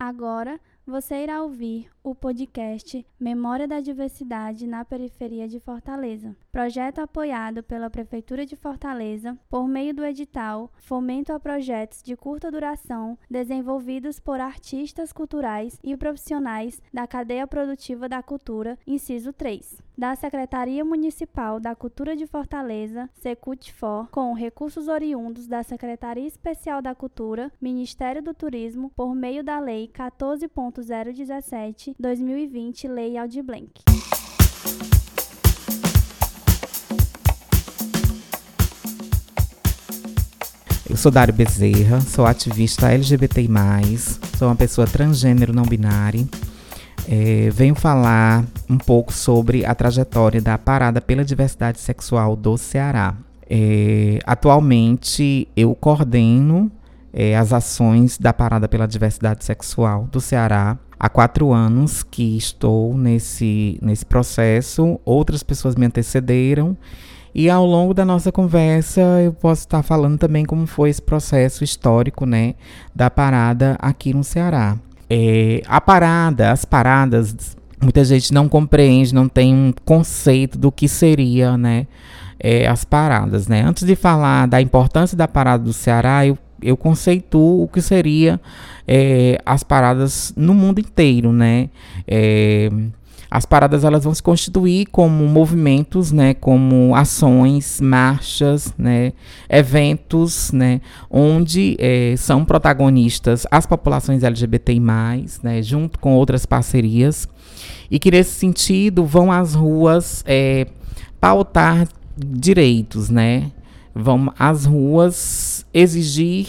Agora você irá ouvir o podcast Memória da Diversidade na Periferia de Fortaleza, projeto apoiado pela Prefeitura de Fortaleza por meio do edital Fomento a Projetos de Curta Duração desenvolvidos por artistas culturais e profissionais da cadeia produtiva da cultura, inciso 3, da Secretaria Municipal da Cultura de Fortaleza, Secutfor, com recursos oriundos da Secretaria Especial da Cultura, Ministério do Turismo, por meio da Lei 14.017 2020, Lei Aldir Blanc. Eu sou Dário Bezerra, sou ativista LGBTI+, sou uma pessoa transgênero não binária. É, venho falar um pouco sobre a trajetória da Parada pela Diversidade Sexual do Ceará. É, atualmente, eu coordeno é, as ações da Parada pela Diversidade Sexual do Ceará. Há quatro anos que estou nesse, nesse processo, outras pessoas me antecederam. E ao longo da nossa conversa, eu posso estar falando também como foi esse processo histórico, né, da parada aqui no Ceará. É, a parada, as paradas, muita gente não compreende, não tem um conceito do que seria, né, é, as paradas, né. Antes de falar da importância da parada do Ceará, eu eu conceituo o que seria é, as paradas no mundo inteiro, né? É, as paradas elas vão se constituir como movimentos, né, como ações, marchas, né, eventos, né, onde é, são protagonistas as populações LGBTI+, né, junto com outras parcerias, e que nesse sentido vão às ruas é, pautar direitos, né, vão às ruas exigir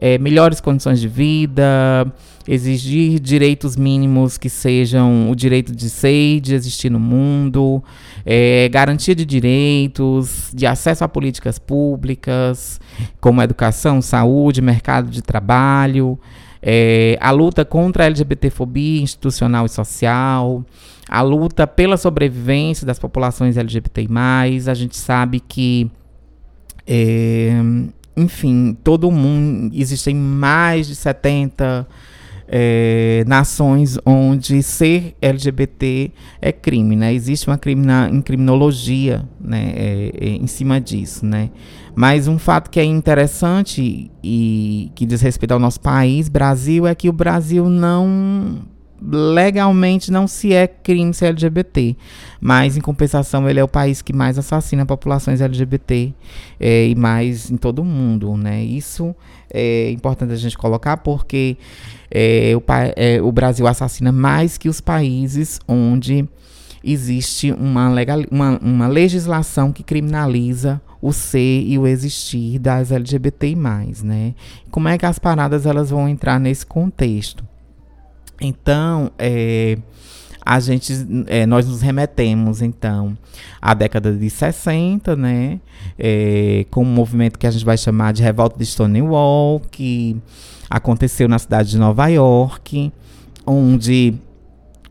é, melhores condições de vida, exigir direitos mínimos que sejam o direito de ser de existir no mundo, é, garantia de direitos, de acesso a políticas públicas, como educação, saúde, mercado de trabalho, é, a luta contra a LGBTfobia institucional e social, a luta pela sobrevivência das populações LGBTI+. A gente sabe que é, enfim, todo mundo. Existem mais de 70 é, nações onde ser LGBT é crime, né? Existe uma crimina, criminologia né, é, é, em cima disso, né? Mas um fato que é interessante e que diz respeito ao nosso país, Brasil, é que o Brasil não legalmente não se é crime ser LGBT, mas em compensação ele é o país que mais assassina populações LGBT é, e mais em todo o mundo, né? Isso é importante a gente colocar porque é, o, é, o Brasil assassina mais que os países onde existe uma, legal, uma, uma legislação que criminaliza o ser e o existir das LGBTI+, né? Como é que as paradas elas vão entrar nesse contexto? Então, é, a gente, é, nós nos remetemos, então, à década de 60, né? É, com um movimento que a gente vai chamar de Revolta de Stonewall, que aconteceu na cidade de Nova York, onde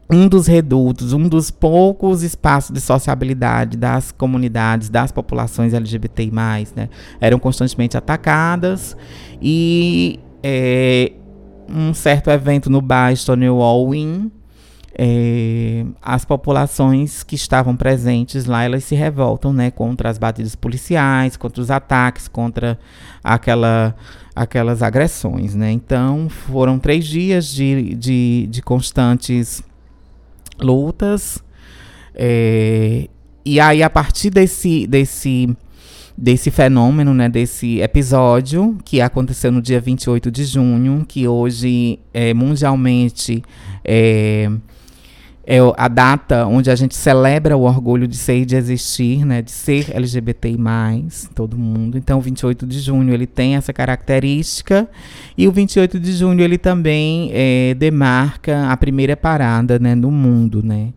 um dos redutos, um dos poucos espaços de sociabilidade das comunidades, das populações LGBTI+, né, eram constantemente atacadas e é, um certo evento no bar Stonewall Inn, é, as populações que estavam presentes lá, elas se revoltam, né, contra as batidas policiais, contra os ataques, contra aquela, aquelas agressões, né. Então, foram três dias de, de, de constantes lutas, é, e aí, a partir desse, desse desse fenômeno, né, desse episódio que aconteceu no dia 28 de junho, que hoje é, mundialmente é, é a data onde a gente celebra o orgulho de ser e de existir, né, de ser LGBTI+, todo mundo. Então, o 28 de junho ele tem essa característica e o 28 de junho ele também é, demarca a primeira parada, né, no mundo, né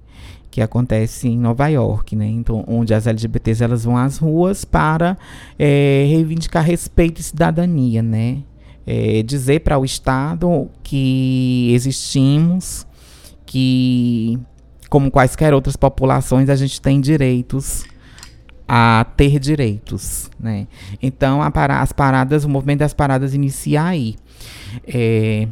que acontece em Nova York, né? Então, onde as LGBTs elas vão às ruas para é, reivindicar respeito e cidadania, né? É, dizer para o Estado que existimos, que como quaisquer outras populações a gente tem direitos a ter direitos, né? Então, para, as paradas, o movimento das paradas inicia aí. É,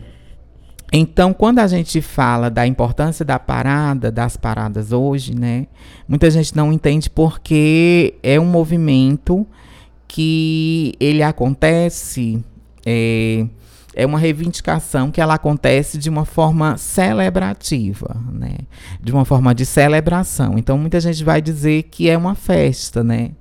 Então, quando a gente fala da importância da parada, das paradas hoje, né, muita gente não entende porque é um movimento que ele acontece, é, é uma reivindicação que ela acontece de uma forma celebrativa, né, de uma forma de celebração. Então, muita gente vai dizer que é uma festa, né,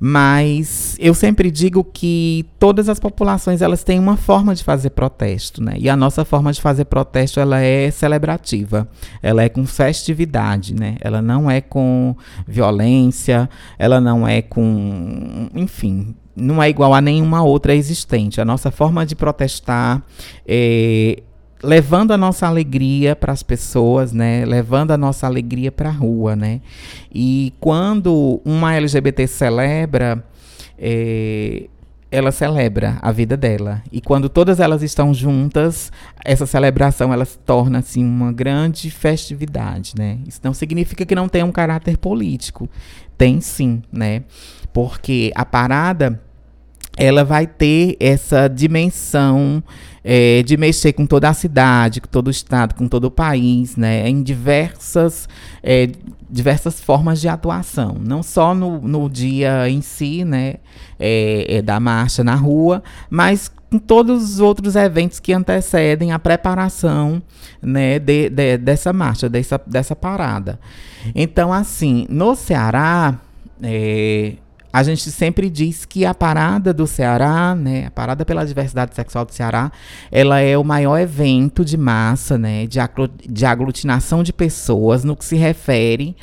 mas eu sempre digo que todas as populações elas têm uma forma de fazer protesto, né? E a nossa forma de fazer protesto ela é celebrativa, ela é com festividade, né? Ela não é com violência, ela não é com, enfim, não é igual a nenhuma outra existente. A nossa forma de protestar é, levando a nossa alegria para as pessoas, né? Levando a nossa alegria para a rua, né? E quando uma LGBT celebra, é, ela celebra a vida dela. E quando todas elas estão juntas, essa celebração ela se torna assim uma grande festividade, né? Isso não significa que não tenha um caráter político. Tem sim, né? Porque a parada ela vai ter essa dimensão é, de mexer com toda a cidade, com todo o estado, com todo o país, né, em diversas, é, diversas formas de atuação, não só no, no dia em si, né, é, é da marcha na rua, mas com todos os outros eventos que antecedem a preparação, né, de, de, dessa marcha, dessa, dessa parada. Então, assim, no Ceará, é, a gente sempre diz que a parada do Ceará, né, a parada pela diversidade sexual do Ceará, ela é o maior evento de massa, né, de, aglutinação de pessoas no que se refere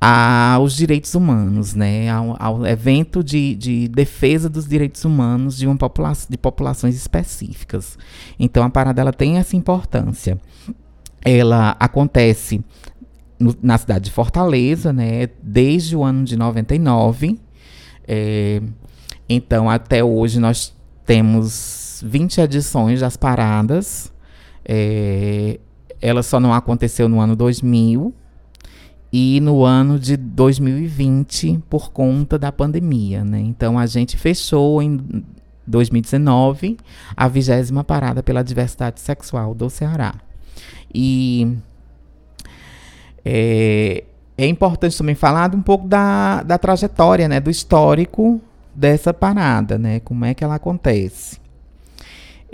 aos direitos humanos, né, ao, ao evento de, de, defesa dos direitos humanos de uma população, de populações específicas. Então a parada ela tem essa importância. Ela acontece no, na cidade de Fortaleza, né, desde o ano de 99 é, então, até hoje, nós temos 20 edições das paradas. É, ela só não aconteceu no ano 2000 e no ano de 2020 por conta da pandemia, né? Então a gente fechou em 2019 a vigésima parada pela diversidade sexual do Ceará. E é, é importante também falar um pouco da, da trajetória, né, do histórico dessa parada, né, como é que ela acontece.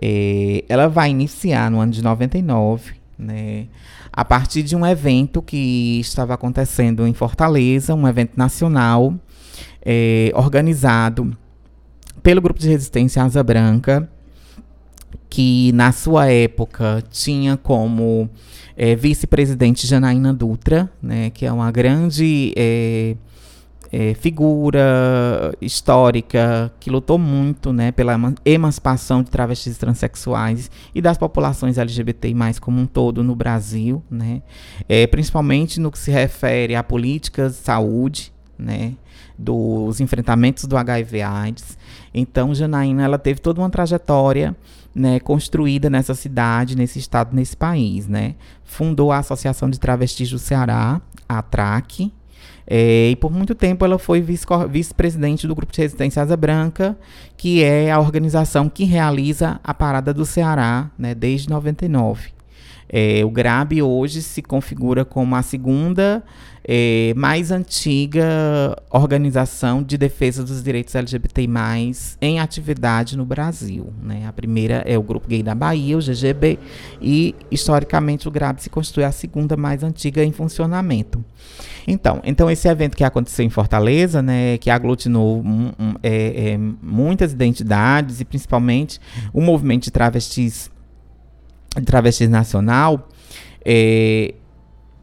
É, ela vai iniciar no ano de 99, né, a partir de um evento que estava acontecendo em Fortaleza, um evento nacional é, organizado pelo grupo de resistência Asa Branca, que na sua época tinha como é, vice-presidente Janaína Dutra, né, que é uma grande é, é, figura histórica que lutou muito né, pela emancipação de travestis transexuais e das populações LGBTI como um todo no Brasil, né, é, principalmente no que se refere a políticas de saúde, né, dos enfrentamentos do HIV/AIDS. Então, Janaína ela teve toda uma trajetória né, construída nessa cidade, nesse estado, nesse país, né? Fundou a Associação de Travestis do Ceará, a ATRAC, é, e por muito tempo ela foi vice-presidente do Grupo de Resistência Asa Branca, que é a organização que realiza a Parada do Ceará, né, desde 99. É, o GRAB hoje se configura como a segunda é, mais antiga organização de defesa dos direitos LGBTI+, em atividade no Brasil. Né? A primeira é o Grupo Gay da Bahia, o GGB, e historicamente o GRAB se constitui a segunda mais antiga em funcionamento. Então, então esse evento que aconteceu em Fortaleza, né, que aglutinou um, um, é, é, muitas identidades e principalmente o movimento de travestis Travestis Nacional, é,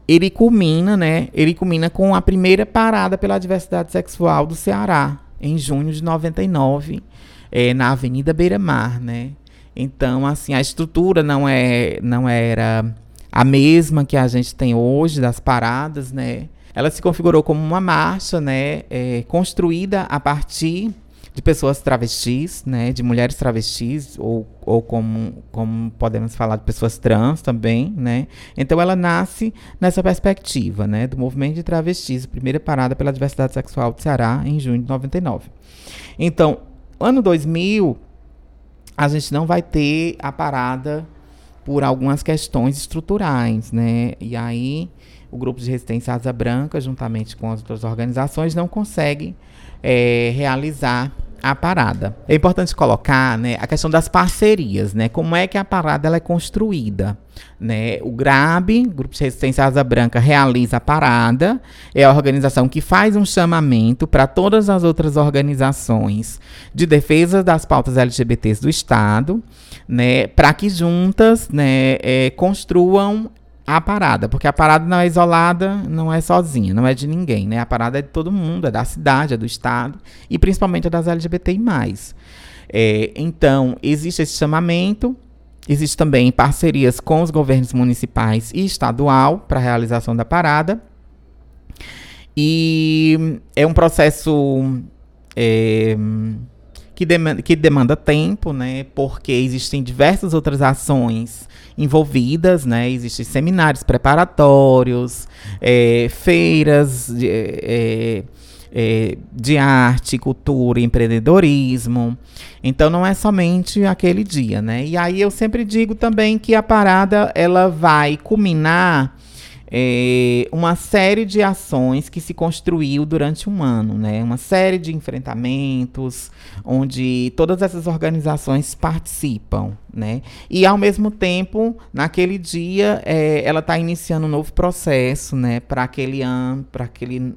ele culmina, né? Ele culmina com a primeira parada pela diversidade sexual do Ceará, em junho de 99, é, na Avenida Beira Mar, né? Então, assim, a estrutura não, é, não era a mesma que a gente tem hoje das paradas, né? Ela se configurou como uma marcha, né? É, construída a partir de pessoas travestis, né, de mulheres travestis, ou, ou como, como podemos falar de pessoas trans também, né. Então ela nasce nessa perspectiva, né, do movimento de travestis, primeira parada pela diversidade sexual do Ceará, em junho de 99. Então, ano 2000, a gente não vai ter a parada por algumas questões estruturais, né? E aí o grupo de resistência Asa Branca, juntamente com as outras organizações, não consegue é, realizar a parada. É importante colocar, né, a questão das parcerias, né? Como é que a parada ela é construída, né? O GRAB, Grupo de Resistência Asa Branca, realiza a parada, é a organização que faz um chamamento para todas as outras organizações de defesa das pautas LGBTs do Estado, né, para que juntas, né, é, construam a parada, porque a parada não é isolada, não é sozinha, não é de ninguém, né? A parada é de todo mundo, é da cidade, é do estado e principalmente é das LGBTI+. É, então, existe esse chamamento, existe também parcerias com os governos municipais e estadual para a realização da parada. E é um processo é, que, demanda, que demanda tempo, né? Porque existem diversas outras ações envolvidas, né? Existem seminários preparatórios, é, feiras de, é, é, de arte, cultura, empreendedorismo. Então não é somente aquele dia, né? E aí eu sempre digo também que a parada ela vai culminar é, uma série de ações que se construiu durante um ano, né? Uma série de enfrentamentos onde todas essas organizações participam, né? E ao mesmo tempo, naquele dia, é, ela está iniciando um novo processo, né? Para aquele ano, para aquele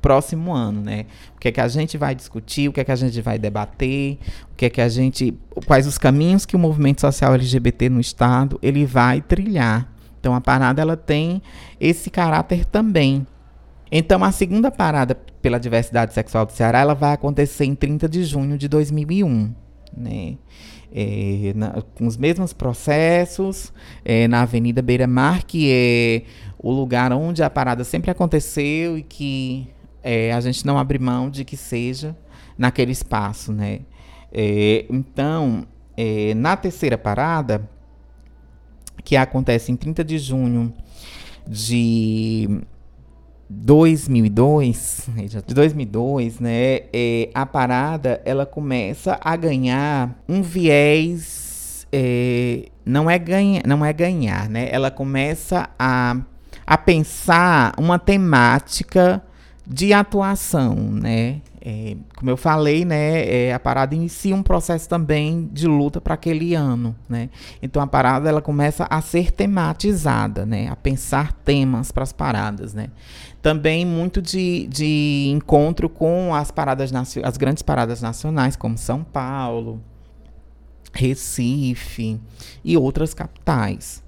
próximo ano, né? O que é que a gente vai discutir, o que é que a gente vai debater, o que é que a gente, quais os caminhos que o movimento social LGBT no estado ele vai trilhar então a parada ela tem esse caráter também. Então a segunda parada pela diversidade sexual do Ceará ela vai acontecer em 30 de junho de 2001, né? É, na, com os mesmos processos, é, na Avenida Beira Mar, que é o lugar onde a parada sempre aconteceu e que é, a gente não abre mão de que seja naquele espaço, né? É, então, é, na terceira parada, que acontece em 30 de junho de 2002, de 2002, né, é, a parada ela começa a ganhar um viés, é, não é ganhar, não é ganhar, né? Ela começa a, a pensar uma temática de atuação, né? É, como eu falei, né, é, a parada inicia um processo também de luta para aquele ano, né? Então a parada ela começa a ser tematizada, né, a pensar temas para as paradas, né? Também muito de, de encontro com as paradas as grandes paradas nacionais como São Paulo, Recife e outras capitais.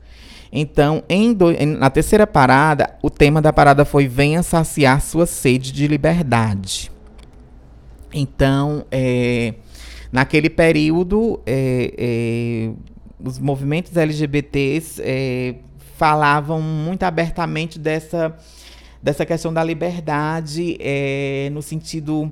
Então, do, na terceira parada, o tema da parada foi Venha saciar sua sede de liberdade. Então, é, naquele período, é, é, os movimentos LGBTs é, falavam muito abertamente dessa, dessa questão da liberdade é, no sentido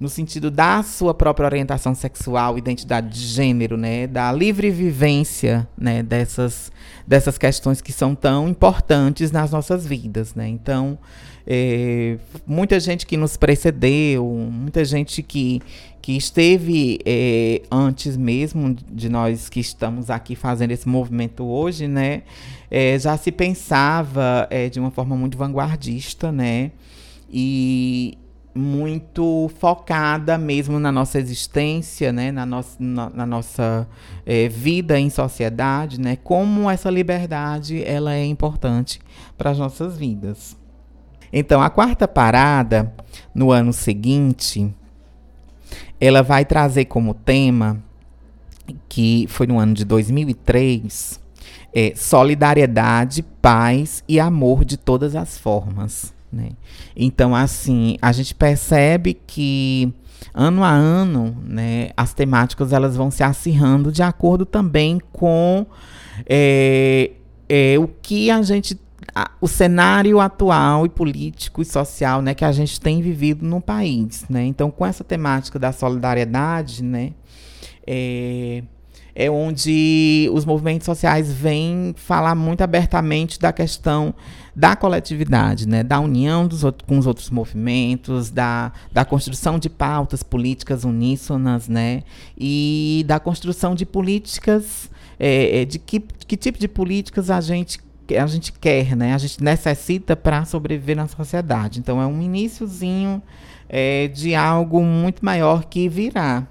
no sentido da sua própria orientação sexual, identidade de gênero, né, da livre vivência, né, dessas, dessas questões que são tão importantes nas nossas vidas, né. Então, é, muita gente que nos precedeu, muita gente que, que esteve é, antes mesmo de nós que estamos aqui fazendo esse movimento hoje, né, é, já se pensava é, de uma forma muito vanguardista, né, e, muito focada mesmo na nossa existência, né, na, nossa, na, na nossa é, vida em sociedade, né, como essa liberdade ela é importante para as nossas vidas. Então, a quarta parada, no ano seguinte, ela vai trazer como tema, que foi no ano de 2003, é, solidariedade, paz e amor de todas as formas. Né? Então, assim, a gente percebe que ano a ano, né, as temáticas elas vão se acirrando de acordo também com é, é, o que a gente a, o cenário atual e político e social, né, que a gente tem vivido no país, né? Então, com essa temática da solidariedade, né, é, é onde os movimentos sociais vêm falar muito abertamente da questão da coletividade, né, da união dos outros, com os outros movimentos, da, da construção de pautas políticas uníssonas, né, e da construção de políticas é, é, de que, que tipo de políticas a gente a gente quer, né? A gente necessita para sobreviver na sociedade. Então é um iníciozinho é, de algo muito maior que virá,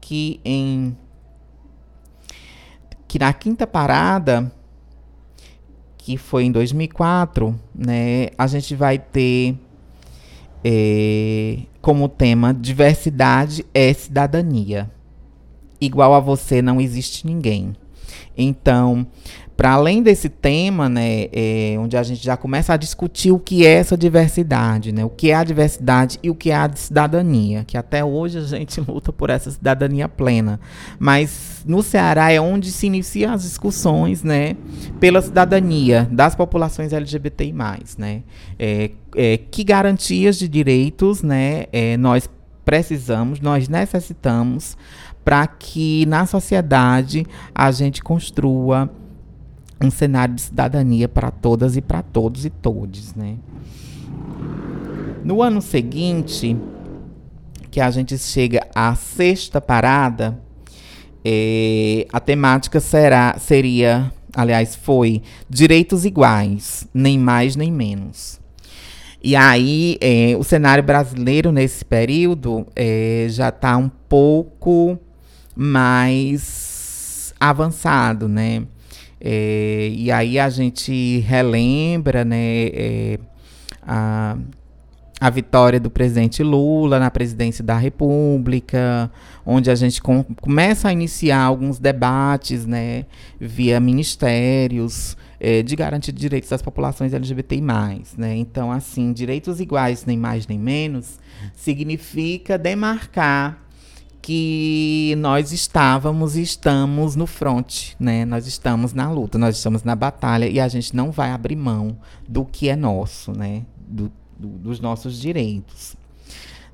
que em que na quinta parada, que foi em 2004, né, a gente vai ter é, como tema diversidade é cidadania. Igual a você não existe ninguém. Então, para além desse tema, né, é, onde a gente já começa a discutir o que é essa diversidade, né, o que é a diversidade e o que é a cidadania, que até hoje a gente luta por essa cidadania plena. Mas no Ceará é onde se iniciam as discussões, né, pela cidadania das populações LGBTI+, né, é, é, que garantias de direitos, né, é, nós precisamos, nós necessitamos para que na sociedade a gente construa um cenário de cidadania para todas e para todos e todes, né? No ano seguinte, que a gente chega à sexta parada, é, a temática será, seria, aliás, foi direitos iguais, nem mais nem menos. E aí, é, o cenário brasileiro nesse período é, já está um pouco mais avançado, né? É, e aí a gente relembra né, é, a, a vitória do presidente Lula na presidência da República, onde a gente com, começa a iniciar alguns debates né, via ministérios é, de garantia de direitos das populações LGBTI+. Né? Então, assim, direitos iguais, nem mais nem menos, significa demarcar que nós estávamos e estamos no front, né? Nós estamos na luta, nós estamos na batalha e a gente não vai abrir mão do que é nosso, né? Do, do, dos nossos direitos.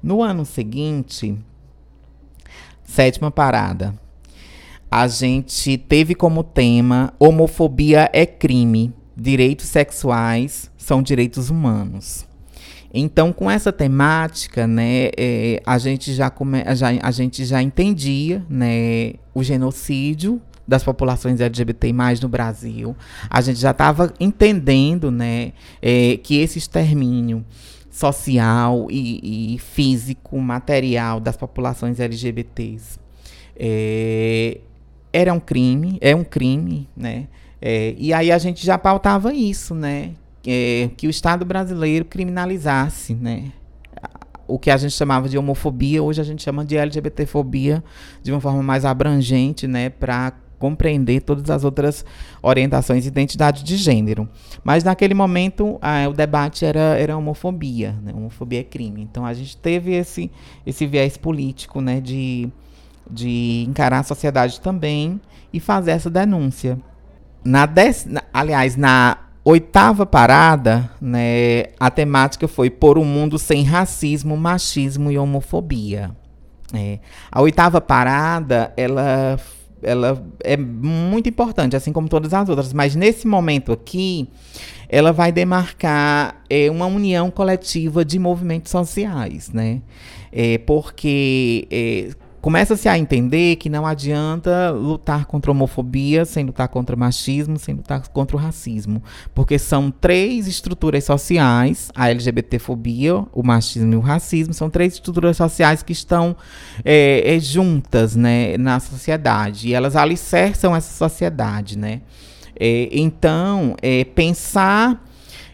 No ano seguinte, sétima parada, a gente teve como tema homofobia é crime, direitos sexuais são direitos humanos. Então, com essa temática, né, é, a, gente já come, já, a gente já entendia né, o genocídio das populações LGBTI no Brasil. A gente já estava entendendo né, é, que esse extermínio social e, e, físico, material das populações LGBTs é, era um crime, é um crime, né? É, e aí a gente já pautava isso, né? É, que o Estado brasileiro criminalizasse, né? O que a gente chamava de homofobia, hoje a gente chama de LGBTfobia de uma forma mais abrangente, né? Para compreender todas as outras orientações e identidade de gênero. Mas naquele momento o debate era, era homofobia, né? homofobia é crime. Então a gente teve esse, esse viés político né? de, de encarar a sociedade também e fazer essa denúncia. Na, dec... aliás, na Oitava parada, né, a temática foi por um mundo sem racismo, machismo e homofobia. É. A oitava parada, ela, ela é muito importante, assim como todas as outras, mas nesse momento aqui, ela vai demarcar é, uma união coletiva de movimentos sociais, né? É, porque é, começa-se a entender que não adianta lutar contra a homofobia sem lutar contra o machismo, sem lutar contra o racismo. Porque são três estruturas sociais, a LGBTfobia, o machismo e o racismo, são três estruturas sociais que estão é, é, juntas né, na sociedade. E elas alicerçam essa sociedade. Né? É, então, é, pensar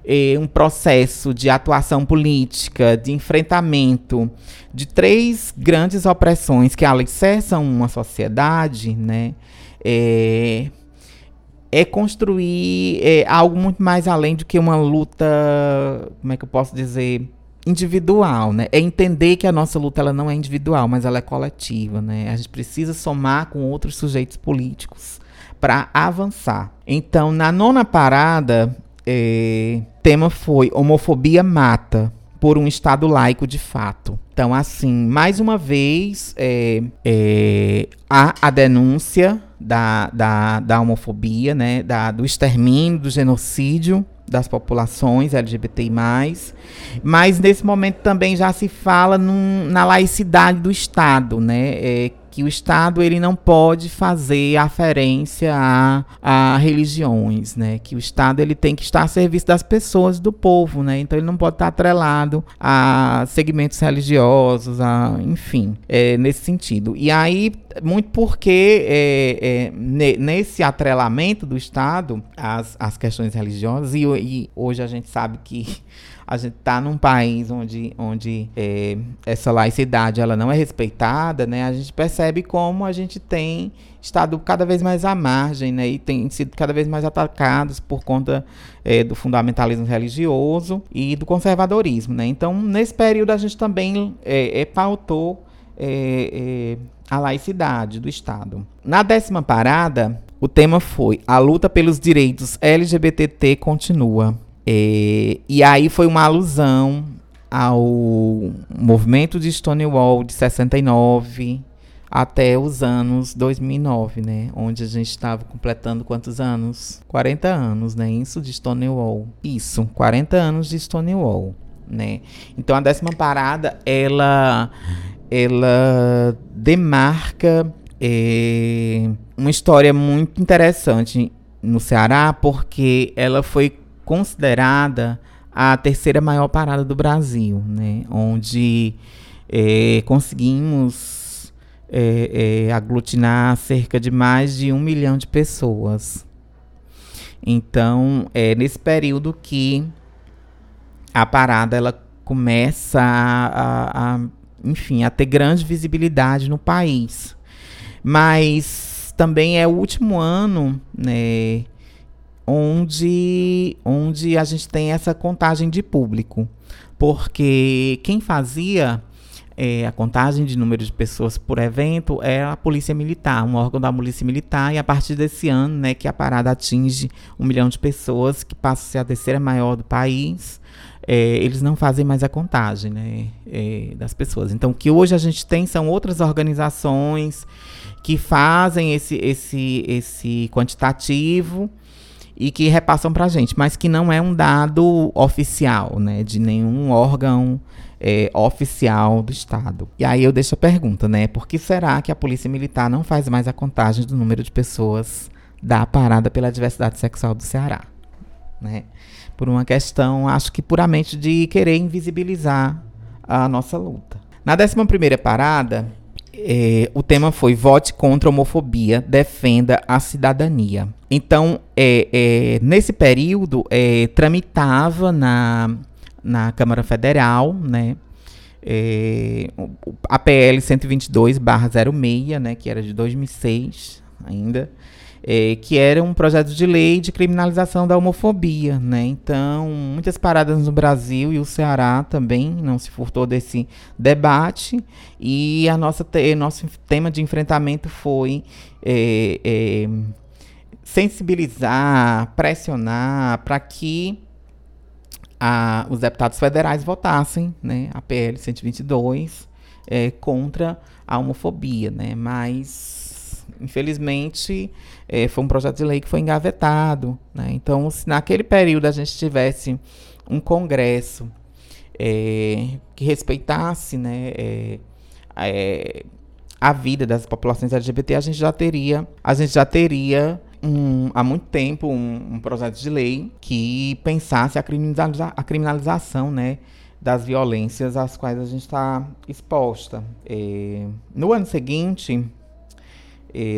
é, um processo de atuação política, de enfrentamento de três grandes opressões que alicerçam uma sociedade, né? É, é construir é, algo muito mais além do que uma luta, como é que eu posso dizer, individual, né? É entender que a nossa luta ela não é individual, mas ela é coletiva, né? A gente precisa somar com outros sujeitos políticos para avançar. Então, na nona parada, é, tema foi Homofobia Mata por um Estado laico de fato. Então, assim, mais uma vez, é, é, há a denúncia da, da, da homofobia, né, da, do extermínio, do genocídio das populações LGBTI+, mas nesse momento também já se fala num, na laicidade do Estado, né, é, que o Estado ele não pode fazer aferência a, a religiões, né? Que o Estado ele tem que estar a serviço das pessoas, do povo, né? Então ele não pode estar atrelado a segmentos religiosos, a, enfim, é, nesse sentido. E aí muito porque é, é, nesse atrelamento do Estado às, às questões religiosas, e, e hoje a gente sabe que a gente está num país onde, onde é, essa laicidade ela não é respeitada, né? A gente percebe como a gente tem estado cada vez mais à margem, né? E tem sido cada vez mais atacados por conta é, do fundamentalismo religioso e do conservadorismo, né? Então, nesse período a gente também é, é pautou é, é, a laicidade do Estado. Na décima parada, o tema foi A luta pelos direitos LGBT continua. É, e aí foi uma alusão ao movimento de Stonewall de 69 até os anos 2009, né? Onde a gente estava completando quantos anos? 40 anos, né? Isso de Stonewall. Isso, 40 anos de Stonewall, né? Então a décima parada, ela, ela demarca é, uma história muito interessante no Ceará, porque ela foi considerada a terceira maior parada do Brasil, né? Onde é, conseguimos é, é, aglutinar cerca de mais de um milhão de pessoas. Então, é nesse período que a parada ela começa a, a, a enfim, a ter grande visibilidade no país. Mas também é o último ano, né? Onde, onde a gente tem essa contagem de público. Porque quem fazia é, a contagem de número de pessoas por evento é a Polícia Militar, um órgão da Polícia Militar, e a partir desse ano, né, que a parada atinge um milhão de pessoas, que passa a ser a terceira maior do país, é, eles não fazem mais a contagem né, é, das pessoas. Então, o que hoje a gente tem são outras organizações que fazem esse, esse, esse quantitativo e que repassam para a gente, mas que não é um dado oficial, né, de nenhum órgão é, oficial do Estado. E aí eu deixo a pergunta, né, por que será que a Polícia Militar não faz mais a contagem do número de pessoas da parada pela diversidade sexual do Ceará, né? Por uma questão, acho que puramente de querer invisibilizar a nossa luta. Na 11 primeira parada, é, o tema foi Vote contra a homofobia, defenda a cidadania. Então, é, é, nesse período, tramitava na, na Câmara Federal, né, a PL 122/06, né, que era de 2006 ainda, é, que era um projeto de lei de criminalização da homofobia, né? Então, muitas paradas no Brasil e o Ceará também não se furtou desse debate e a nossa te, nosso tema de enfrentamento foi é, é, sensibilizar, pressionar para que a, os deputados federais votassem, né, a PL 122 é, contra a homofobia, né? Mas infelizmente, é, foi um projeto de lei que foi engavetado. Né? Então, se naquele período a gente tivesse um Congresso é, que respeitasse né, é, a vida das populações LGBT, a gente já teria, a gente já teria um, há muito tempo um, um, projeto de lei que pensasse a, criminaliza a criminalização né, das violências às quais a gente está exposta. no ano seguinte,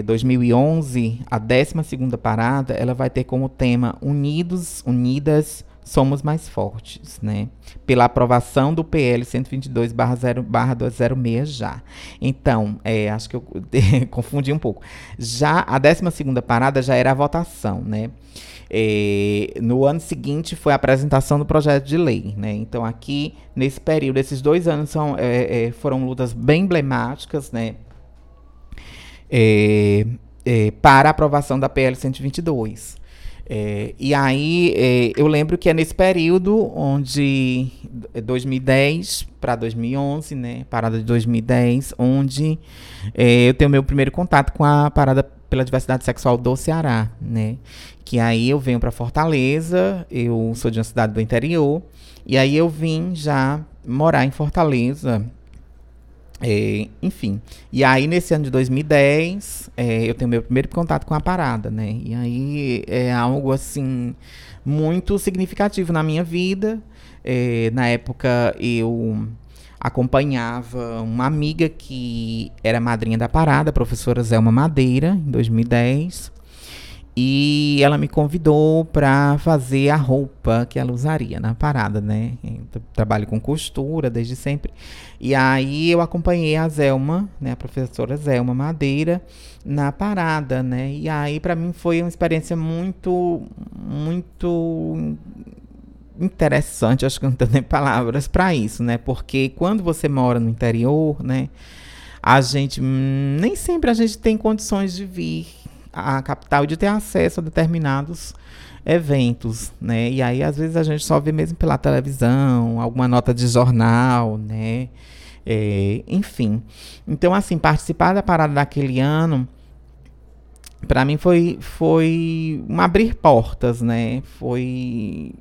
2011, a 12ª parada, ela vai ter como tema Unidos, Unidas, Somos Mais Fortes, né? Pela aprovação do PL 122/206 já. Então, é, acho que eu confundi um pouco. Já a 12ª parada já era a votação, né? É, no ano seguinte foi a apresentação do projeto de lei, né? Então aqui nesse período, esses dois anos são, é, é foram lutas bem emblemáticas, né? É, é, para a aprovação da PL 122. É, e aí é, eu lembro que é nesse período onde 2010 para 2011, né, parada de 2010, onde é, eu tenho meu primeiro contato com a parada pela diversidade sexual do Ceará, né, que aí eu venho para Fortaleza, eu sou de uma cidade do interior, e aí eu vim já morar em Fortaleza É, enfim, e aí nesse ano de 2010, é, eu tenho meu primeiro contato com a parada, né? E aí é algo assim muito significativo na minha vida. É, na época eu acompanhava uma amiga que era madrinha da parada, a professora Zelma Madeira, em 2010. E ela me convidou para fazer a roupa que ela usaria na parada, né? Eu trabalho com costura desde sempre. E aí eu acompanhei a Zelma, né, a professora Zelma Madeira, na parada, né? E aí para mim foi uma experiência muito muito interessante, acho que não tenho nem palavras para isso, né? Porque quando você mora no interior, né, a gente nem sempre a gente tem condições de vir a capital de ter acesso a determinados eventos, né? E aí às vezes a gente só vê mesmo pela televisão, alguma nota de jornal, né? É, enfim. Então assim, participar da parada daquele ano para mim foi foi um abrir portas, né? Foi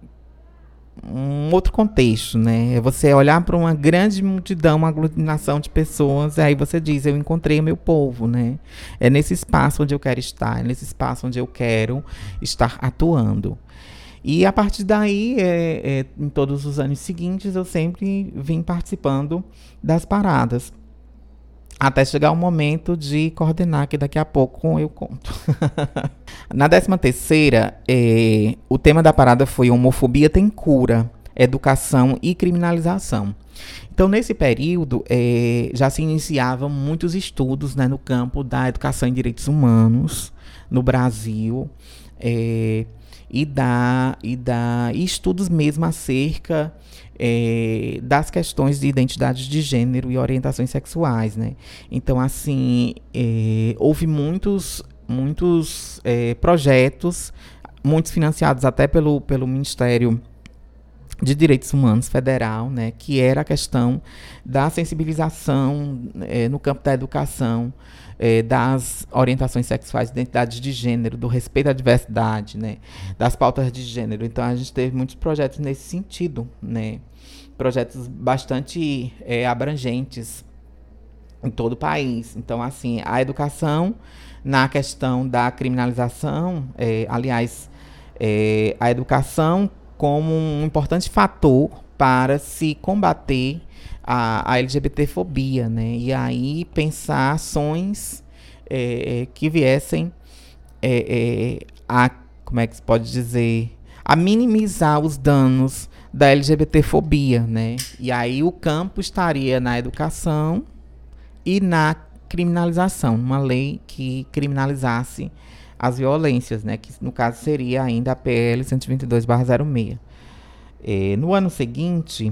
um outro contexto, né? É você olhar para uma grande multidão, uma aglutinação de pessoas, e aí você diz, eu encontrei o meu povo, né? É nesse espaço onde eu quero estar, é nesse espaço onde eu quero estar atuando. E a partir daí, é, é, em todos os anos seguintes, eu sempre vim participando das paradas. Até chegar o momento de coordenar, que daqui a pouco eu conto. Na décima terceira, é, o tema da parada foi Homofobia tem cura, educação e criminalização. Então, nesse período, é, já se iniciavam muitos estudos né, no campo da educação em direitos humanos no Brasil. É, e da, e da e estudos mesmo acerca é, das questões de identidade de gênero e orientações sexuais, né? Então, assim, é, houve muitos, muitos é, projetos, muitos financiados até pelo, pelo Ministério de Direitos Humanos Federal, né, que era a questão da sensibilização é, no campo da educação, é, das orientações sexuais, identidades de gênero, do respeito à diversidade, né, das pautas de gênero. Então a gente teve muitos projetos nesse sentido, né, projetos bastante é, abrangentes em todo o país. Então assim a educação na questão da criminalização, é, aliás, é, a educação como um importante fator para se combater a, a LGBTfobia, né? E aí pensar ações é, é, que viessem é, é, a, como é que se pode dizer, a minimizar os danos da LGBTfobia, né? E aí o campo estaria na educação e na criminalização, uma lei que criminalizasse as violências, né? Que no caso seria ainda a PL 122/06. É, no ano seguinte,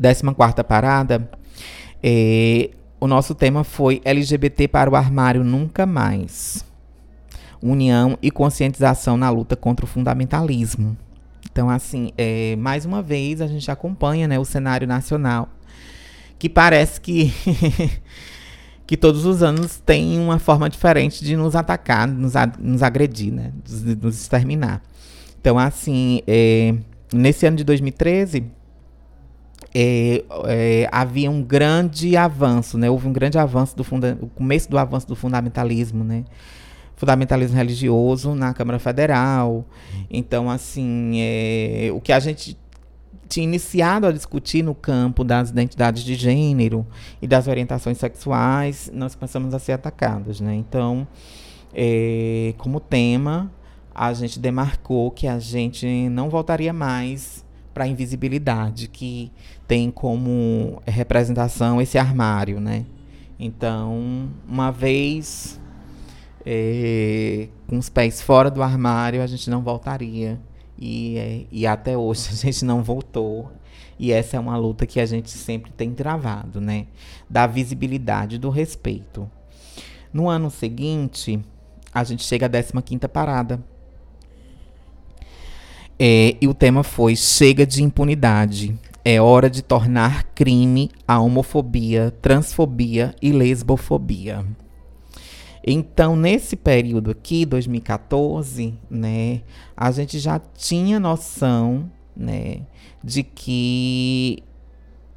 14 parada, é, o nosso tema foi LGBT para o armário nunca mais. União e conscientização na luta contra o fundamentalismo. Então, assim, é, mais uma vez a gente acompanha né, o cenário nacional, que parece que, que todos os anos tem uma forma diferente de nos atacar, nos, nos agredir, né, de nos exterminar. Então, assim, é, nesse ano de 2013 é, é, havia um grande avanço, né? Houve um grande avanço do funda o começo do avanço do fundamentalismo, né? Fundamentalismo religioso na Câmara Federal. Então, assim, é, o que a gente tinha iniciado a discutir no campo das identidades de gênero e das orientações sexuais, nós começamos a ser atacados, né? Então, é, como tema, a gente demarcou que a gente não voltaria mais para a invisibilidade, que tem como representação esse armário, né? Então, uma vez é, com os pés fora do armário, a gente não voltaria. E, é, e até hoje a gente não voltou. E essa é uma luta que a gente sempre tem travado, né? Da visibilidade, do respeito. No ano seguinte, a gente chega à 15 parada, é, e o tema foi Chega de impunidade. É hora de tornar crime a homofobia, transfobia e lesbofobia. Então, nesse período aqui, 2014, né, a gente já tinha noção, né, de que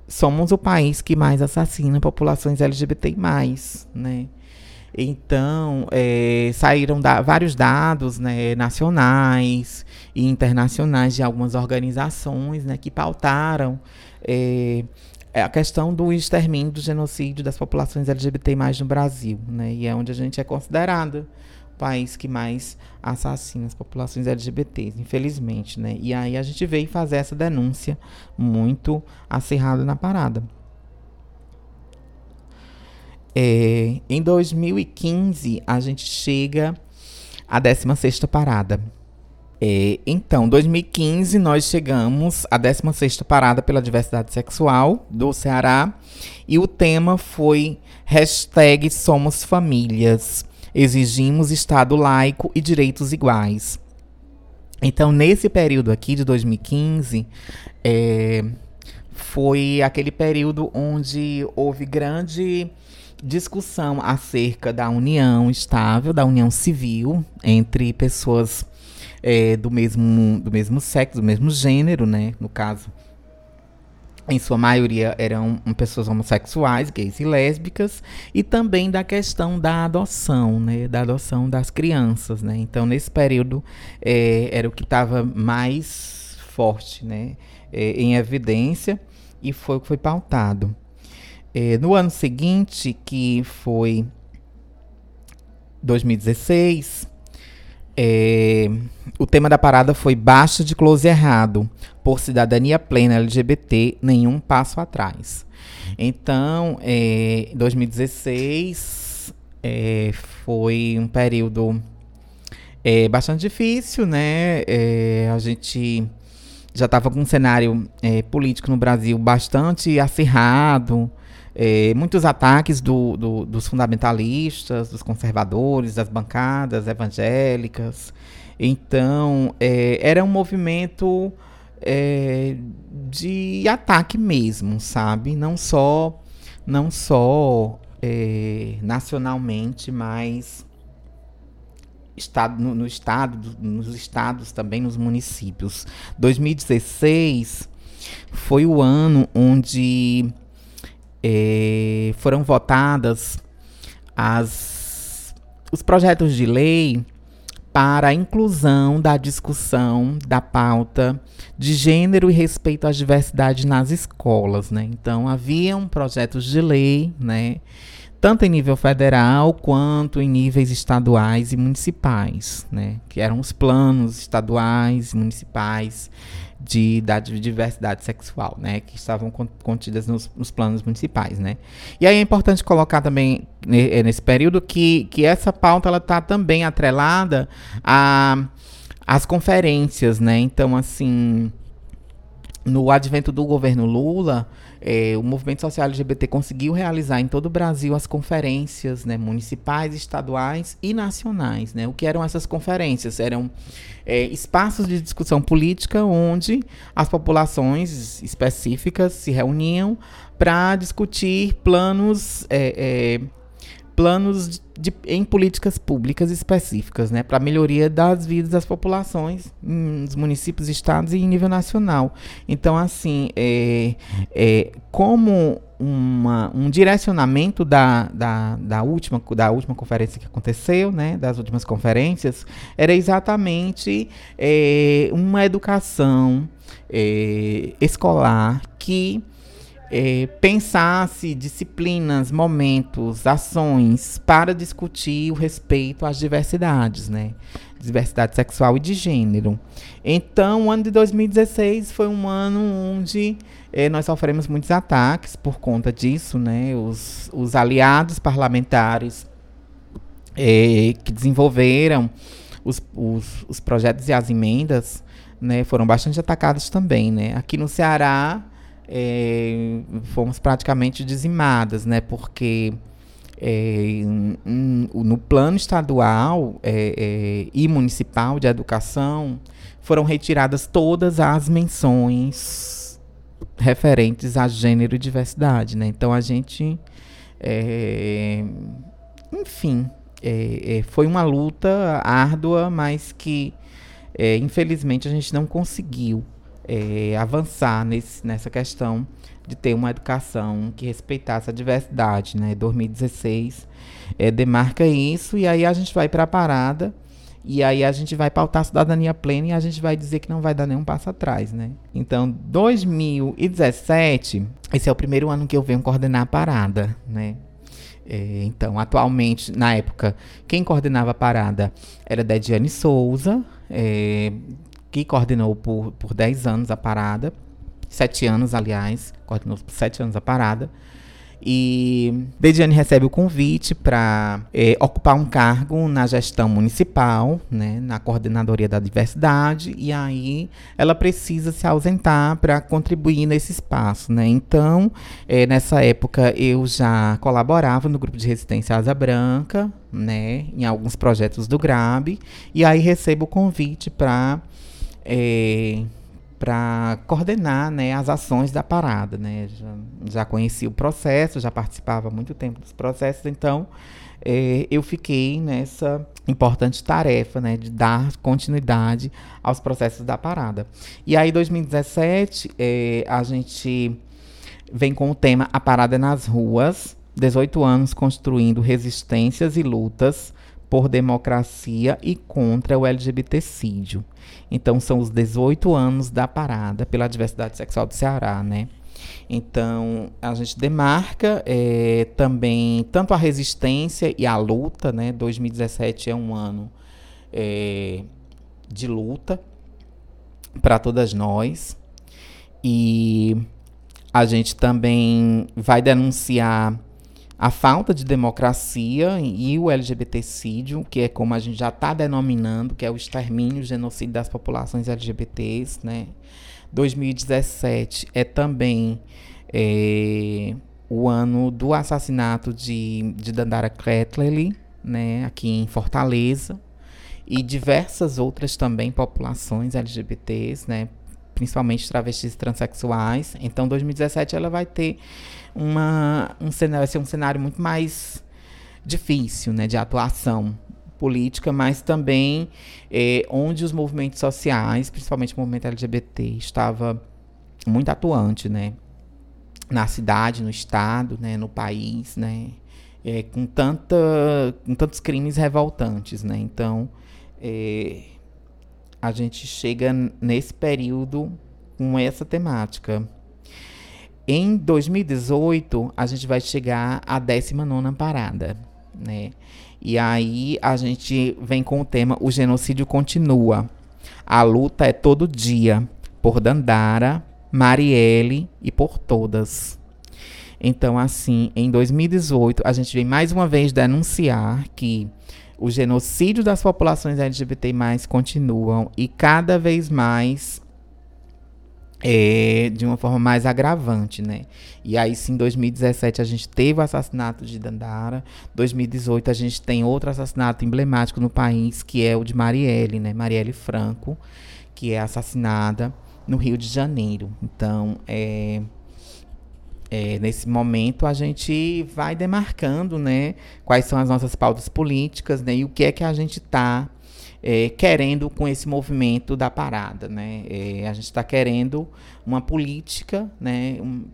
somos o país que mais assassina populações LGBTI+, né? Então, é, saíram da, vários dados né, nacionais e internacionais de algumas organizações né, que pautaram é, a questão do extermínio, do genocídio das populações LGBTI no Brasil. Né, e é onde a gente é considerado o país que mais assassina as populações LGBTs, infelizmente. Né? E aí a gente veio fazer essa denúncia muito acirrada na parada. É, em 2015, a gente chega à 16 parada. É, então, 2015, nós chegamos à 16 parada pela diversidade sexual do Ceará. E o tema foi hashtag Somos Famílias. Exigimos Estado laico e direitos iguais. Então, nesse período aqui de 2015, é, foi aquele período onde houve grande discussão acerca da união estável, da união civil entre pessoas é, do, mesmo, do mesmo sexo, do mesmo gênero, né? No caso, em sua maioria eram pessoas homossexuais, gays e lésbicas, e também da questão da adoção, né? Da adoção das crianças, né? Então, nesse período, é, era o que estava mais forte, né? É, em evidência, e foi o que foi pautado. É, no ano seguinte, que foi 2016, é, o tema da parada foi Baixa de Close Errado, por cidadania plena LGBT, nenhum passo atrás. Então, é, 2016 é, foi um período é, bastante difícil, né? A gente já estava com um cenário político no Brasil bastante acirrado, é, muitos ataques do, do, dos fundamentalistas, dos conservadores, das bancadas evangélicas. Então, é, era um movimento é, de ataque mesmo, sabe? Não só, não só é, nacionalmente, mas estado, no, no estado, nos estados também, nos municípios. 2016 foi o ano onde é, foram votadas as, os projetos de lei para a inclusão da discussão da pauta de gênero e respeito à diversidade nas escolas, né? Então haviam projetos de lei, né? Tanto em nível federal quanto em níveis estaduais e municipais, né? Que eram os planos estaduais e municipais de, da diversidade sexual, né, que estavam contidas nos, nos, planos municipais, né. E aí é importante colocar também eh, nesse período que, que essa pauta está também atrelada a as conferências, né. Então assim, no advento do governo Lula, é, o movimento social LGBT conseguiu realizar em todo o Brasil as conferências né, municipais, estaduais e nacionais. Né? O que eram essas conferências? Eram é, espaços de discussão política onde as populações específicas se reuniam para discutir planos. É, planos de, em políticas públicas específicas, né, para melhoria das vidas das populações nos municípios, estados e em nível nacional. Então, assim, é, é, como uma, um direcionamento da, da, da, última, da última conferência que aconteceu, né, das últimas conferências, era exatamente é, uma educação é, escolar que é, pensasse disciplinas, momentos, ações para discutir o respeito às diversidades, né? Diversidade sexual e de gênero. Então, o ano de 2016 foi um ano onde é, nós sofremos muitos ataques por conta disso, né? Os, os aliados parlamentares é, que desenvolveram os, os, os projetos e as emendas né, foram bastante atacados também, né? Aqui no Ceará, é, fomos praticamente dizimadas, né? Porque é, no plano estadual é, é, e municipal de educação foram retiradas todas as menções referentes a gênero e diversidade, né? Então a gente, é, enfim, é, foi uma luta árdua, mas que infelizmente a gente não conseguiu é, avançar nesse, nessa questão de ter uma educação que respeitasse a diversidade, né? 2016 é, demarca isso e aí a gente vai para a parada e aí a gente vai pautar a cidadania plena e a gente vai dizer que não vai dar nenhum passo atrás, né? Então, 2017, esse é o primeiro ano que eu venho coordenar a parada, né? É, então, atualmente, na época, quem coordenava a parada era Dediane Souza, é, que coordenou por, por 10 anos a parada. Sete anos, aliás, coordenou por sete anos a parada. E Dediane recebe o convite para é, ocupar um cargo na gestão municipal, né, na coordenadoria da diversidade, e aí ela precisa se ausentar para contribuir nesse espaço. Né? Então, é, nessa época, eu já colaborava no grupo de resistência Asa Branca, né, em alguns projetos do GRAB, e aí recebo o convite para. É, para coordenar né, as ações da parada. Né? Já, já o processo, já participava há muito tempo dos processos, então é, eu fiquei nessa importante tarefa né, de dar continuidade aos processos da parada. E aí, em 2017, é, a gente vem com o tema A Parada nas Ruas, 18 anos construindo resistências e lutas por democracia e contra o LGBTcídio. Então, são os 18 anos da parada pela diversidade sexual do Ceará, né? Então, a gente demarca é, também tanto a resistência e a luta, né? 2017 é um ano é, de luta para todas nós. E a gente também vai denunciar a falta de democracia e o LGBTcídio, que é como a gente já está denominando, que é o extermínio, o genocídio das populações LGBTs, né? 2017 é também é, o ano do assassinato de, de Dandara Cretlerly, né? Aqui em Fortaleza. E diversas outras também populações LGBTs, né? Principalmente travestis transexuais. Então, 2017 ela vai ter uma, um cenário, vai ser um cenário muito mais difícil, né, de atuação política, mas também é, onde os movimentos sociais, principalmente o movimento LGBT, estava muito atuante, né, na cidade, no estado, né, no país, né, é, com tanta, com tantos crimes revoltantes, né. Então, é, a gente chega nesse período com essa temática. Em 2018, a gente vai chegar à 19 parada, né? E aí a gente vem com o tema O genocídio continua. A luta é todo dia por Dandara, Marielle e por todas. Então, assim, em 2018, a gente vem mais uma vez denunciar que o genocídio das populações LGBT continuam e cada vez mais é, de uma forma mais agravante, né? E aí, sim, em 2017 a gente teve o assassinato de Dandara. 2018 a gente tem outro assassinato emblemático no país, que é o de Marielle, né? Marielle Franco, que é assassinada no Rio de Janeiro. Então, é, é, nesse momento a gente vai demarcando, né? Quais são as nossas pautas políticas, né? E o que é que a gente está é, querendo com esse movimento da parada. Né? É, a gente está querendo uma política né, um,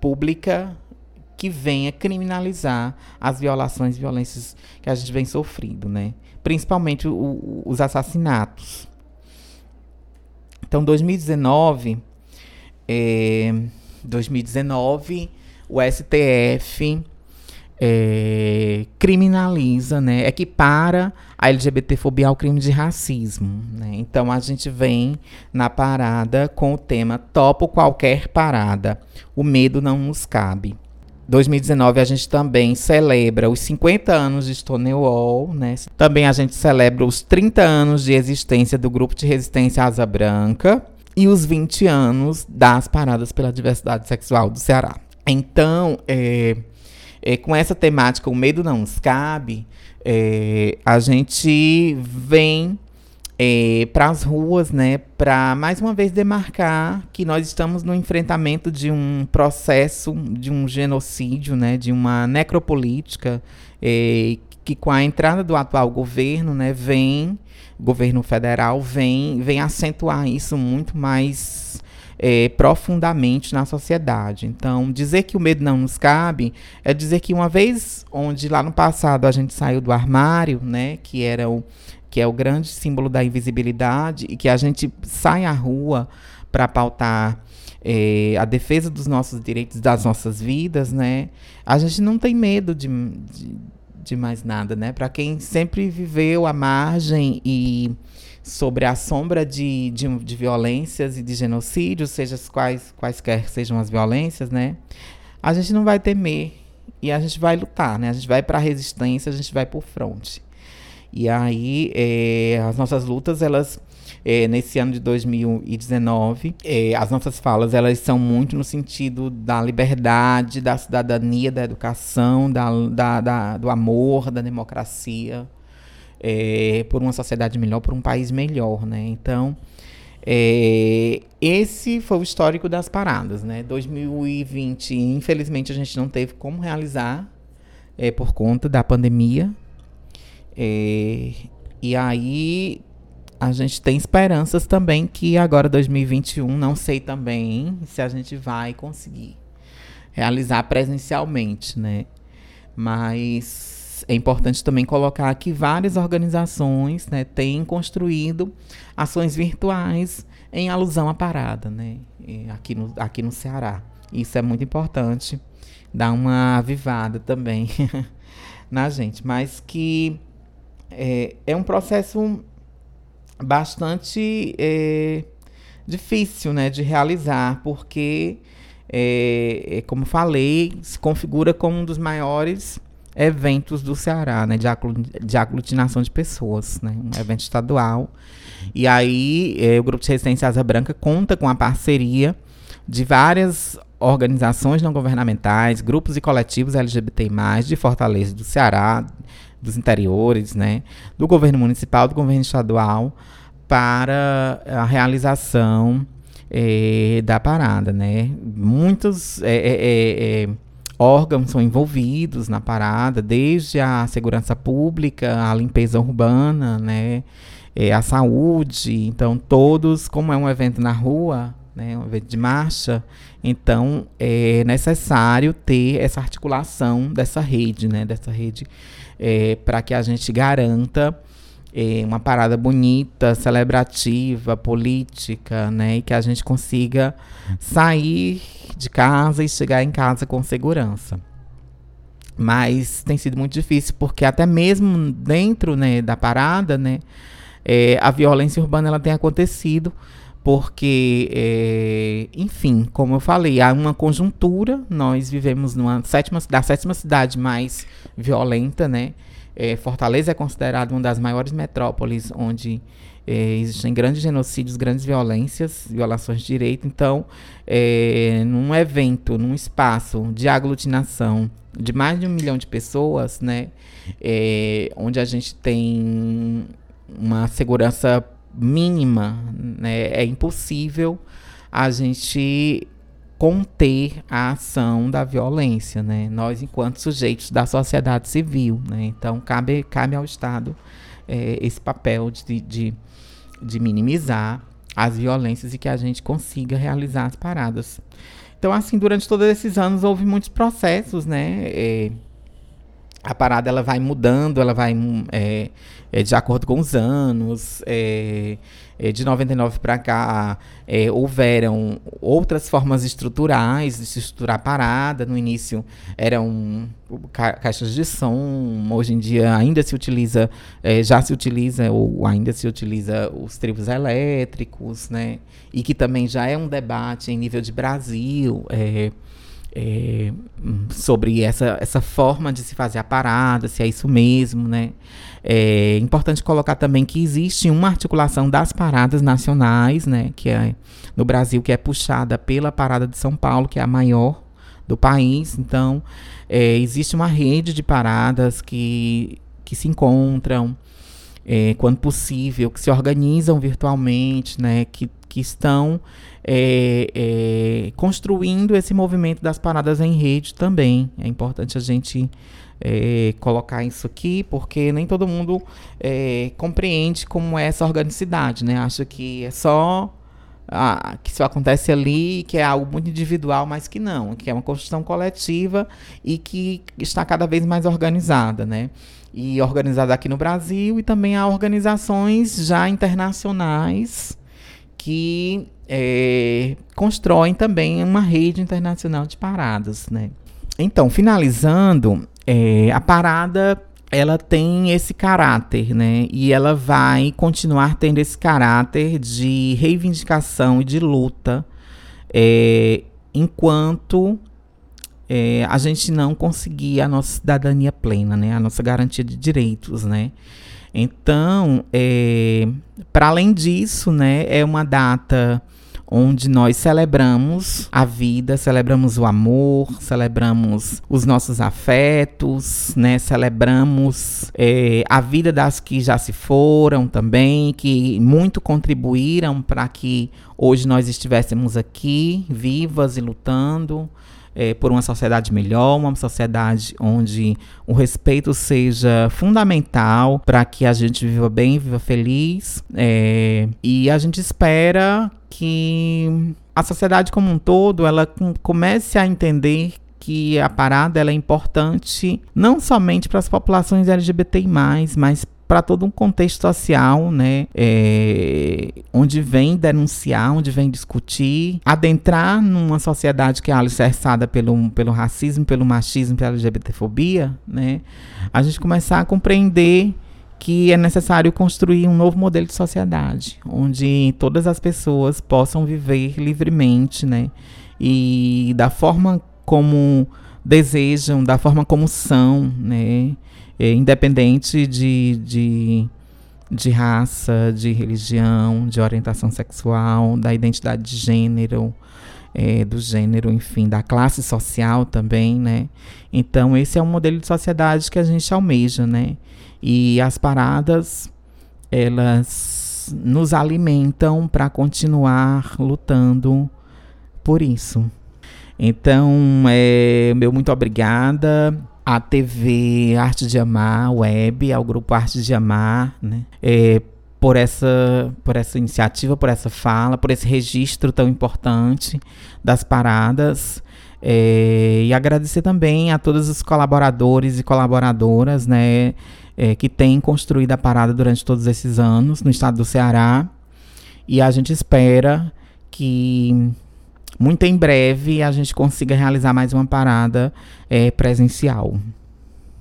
pública que venha criminalizar as violações e violências que a gente vem sofrendo, né? principalmente o, os assassinatos. Então, 2019, é, 2019 o STF é, criminaliza, né, equipara a LGBTfobia ao crime de racismo. Né? Então a gente vem na parada com o tema Topo Qualquer Parada. O medo não nos cabe. 2019 a gente também celebra os 50 anos de Stonewall, né? Também a gente celebra os 30 anos de existência do grupo de resistência Asa Branca e os 20 anos das paradas pela diversidade sexual do Ceará. Então, é, é, com essa temática, o medo não nos cabe, é, a gente vem é, para as ruas, né, para mais uma vez demarcar que nós estamos no enfrentamento de um processo, de um genocídio, né, de uma necropolítica, é, que com a entrada do atual governo, né, vem, governo federal vem, vem acentuar isso muito mais é, profundamente na sociedade. Então, dizer que o medo não nos cabe é dizer que uma vez onde lá no passado a gente saiu do armário, né, que era o que é o grande símbolo da invisibilidade e que a gente sai à rua para pautar é, a defesa dos nossos direitos, das nossas vidas, né? A gente não tem medo de, de, de mais nada, né? Para quem sempre viveu à margem e sobre a sombra de, de, de violências e de genocídios, seja quais, quaisquer sejam as violências, né? A gente não vai temer e a gente vai lutar, né? A gente vai para a resistência, a gente vai por fronte. E aí, é, as nossas lutas, elas, é, nesse ano de 2019, é, as nossas falas, elas são muito no sentido da liberdade, da cidadania, da educação, da, da, da do amor, da democracia, é, por uma sociedade melhor, por um país melhor, né? Então, é, esse foi o histórico das paradas, né? 2020, infelizmente, a gente não teve como realizar é, por conta da pandemia, é, e aí a gente tem esperanças também que agora 2021, não sei também se a gente vai conseguir realizar presencialmente, né? Mas é importante também colocar que várias organizações né, têm construído ações virtuais em alusão à parada, né? Aqui no, aqui no Ceará. Isso é muito importante, dar uma avivada também na gente. Mas que é, é um processo bastante é, difícil né, de realizar, porque, é, é, como falei, se configura como um dos maiores eventos do Ceará, né, de, aglutinação de pessoas, né, um evento estadual. E aí é, o Grupo de Resistência Asa Branca conta com a parceria de várias organizações não governamentais, grupos e coletivos LGBT+, de Fortaleza do Ceará, dos interiores, né, do governo municipal, do governo estadual, para a realização é, da parada, né. Muitos é, órgãos são envolvidos na parada, desde a segurança pública, a limpeza urbana, né, a saúde. Então, todos, como é um evento na rua, né, um evento de marcha, então é necessário ter essa articulação dessa rede, né, dessa rede é, para que a gente garanta é, uma parada bonita, celebrativa, política, né? E que a gente consiga sair de casa e chegar em casa com segurança. Mas tem sido muito difícil, porque até mesmo dentro né, da parada, né, é, a violência urbana ela tem acontecido porque, é, enfim, como eu falei, há uma conjuntura. Nós vivemos numa sétima, da sétima cidade mais violenta, né? É, Fortaleza é considerada uma das maiores metrópoles onde é, existem grandes genocídios, grandes violências, violações de direito. Então, é, num evento, num espaço de aglutinação de mais de um milhão de pessoas, né? É, onde a gente tem uma segurança mínima, né, é impossível a gente conter a ação da violência, né? Nós, enquanto sujeitos da sociedade civil, né? Então, cabe, cabe ao Estado é, esse papel de, de, de minimizar as violências e que a gente consiga realizar as paradas. Então, assim, durante todos esses anos houve muitos processos, né? É, a parada ela vai mudando, ela vai é, é, de acordo com os anos. É, é de 99 para cá, é, houveram outras formas estruturais de se estruturar a parada. No início eram ca caixas de som, hoje em dia ainda se utiliza, é, já se utiliza, ou ainda se utiliza os tribos elétricos, né? E que também já é um debate em nível de Brasil. É, é, sobre essa, essa forma de se fazer a parada, se é isso mesmo, né? É importante colocar também que existe uma articulação das paradas nacionais, né? Que é no Brasil, que é puxada pela Parada de São Paulo, que é a maior do país. Então, é, existe uma rede de paradas que, que se encontram, é, quando possível, que se organizam virtualmente, né? Que, que estão é, é, construindo esse movimento das paradas em rede também. É importante a gente é, colocar isso aqui, porque nem todo mundo é, compreende como é essa organicidade, né? Acha que é só ah, que isso acontece ali, que é algo muito individual, mas que não, que é uma construção coletiva e que está cada vez mais organizada, né? E organizada aqui no Brasil e também há organizações já internacionais que é, constroem também uma rede internacional de paradas, né? Então, finalizando, é, a parada ela tem esse caráter, né? E ela vai continuar tendo esse caráter de reivindicação e de luta é, enquanto é, a gente não conseguir a nossa cidadania plena, né? A nossa garantia de direitos, né? Então, é, para além disso, né? É uma data onde nós celebramos a vida, celebramos o amor, celebramos os nossos afetos, né? Celebramos é, a vida das que já se foram também, que muito contribuíram para que hoje nós estivéssemos aqui, vivas e lutando. É, por uma sociedade melhor, uma sociedade onde o respeito seja fundamental para que a gente viva bem, viva feliz. É, e a gente espera que a sociedade como um todo ela comece a entender que a parada ela é importante não somente para as populações LGBTI+, mas para todo um contexto social, né, é, onde vem denunciar, onde vem discutir, adentrar numa sociedade que é alicerçada pelo, pelo racismo, pelo machismo, pela LGBTfobia, né, a gente começar a compreender que é necessário construir um novo modelo de sociedade, onde todas as pessoas possam viver livremente, né? E da forma como desejam, da forma como são, né? É, independente de, de, de raça, de religião, de orientação sexual, da identidade de gênero, é, do gênero, enfim, da classe social também, né? Então, esse é um modelo de sociedade que a gente almeja, né? E as paradas, elas nos alimentam para continuar lutando por isso. Então, é, meu muito obrigada à TV Arte de Amar, web, ao grupo Arte de Amar, né? É, por essa, por essa iniciativa, por essa fala, por esse registro tão importante das paradas. É, e agradecer também a todos os colaboradores e colaboradoras, né? é, que tem construído a parada durante todos esses anos no estado do Ceará. E a gente espera que muito em breve a gente consiga realizar mais uma parada é, presencial.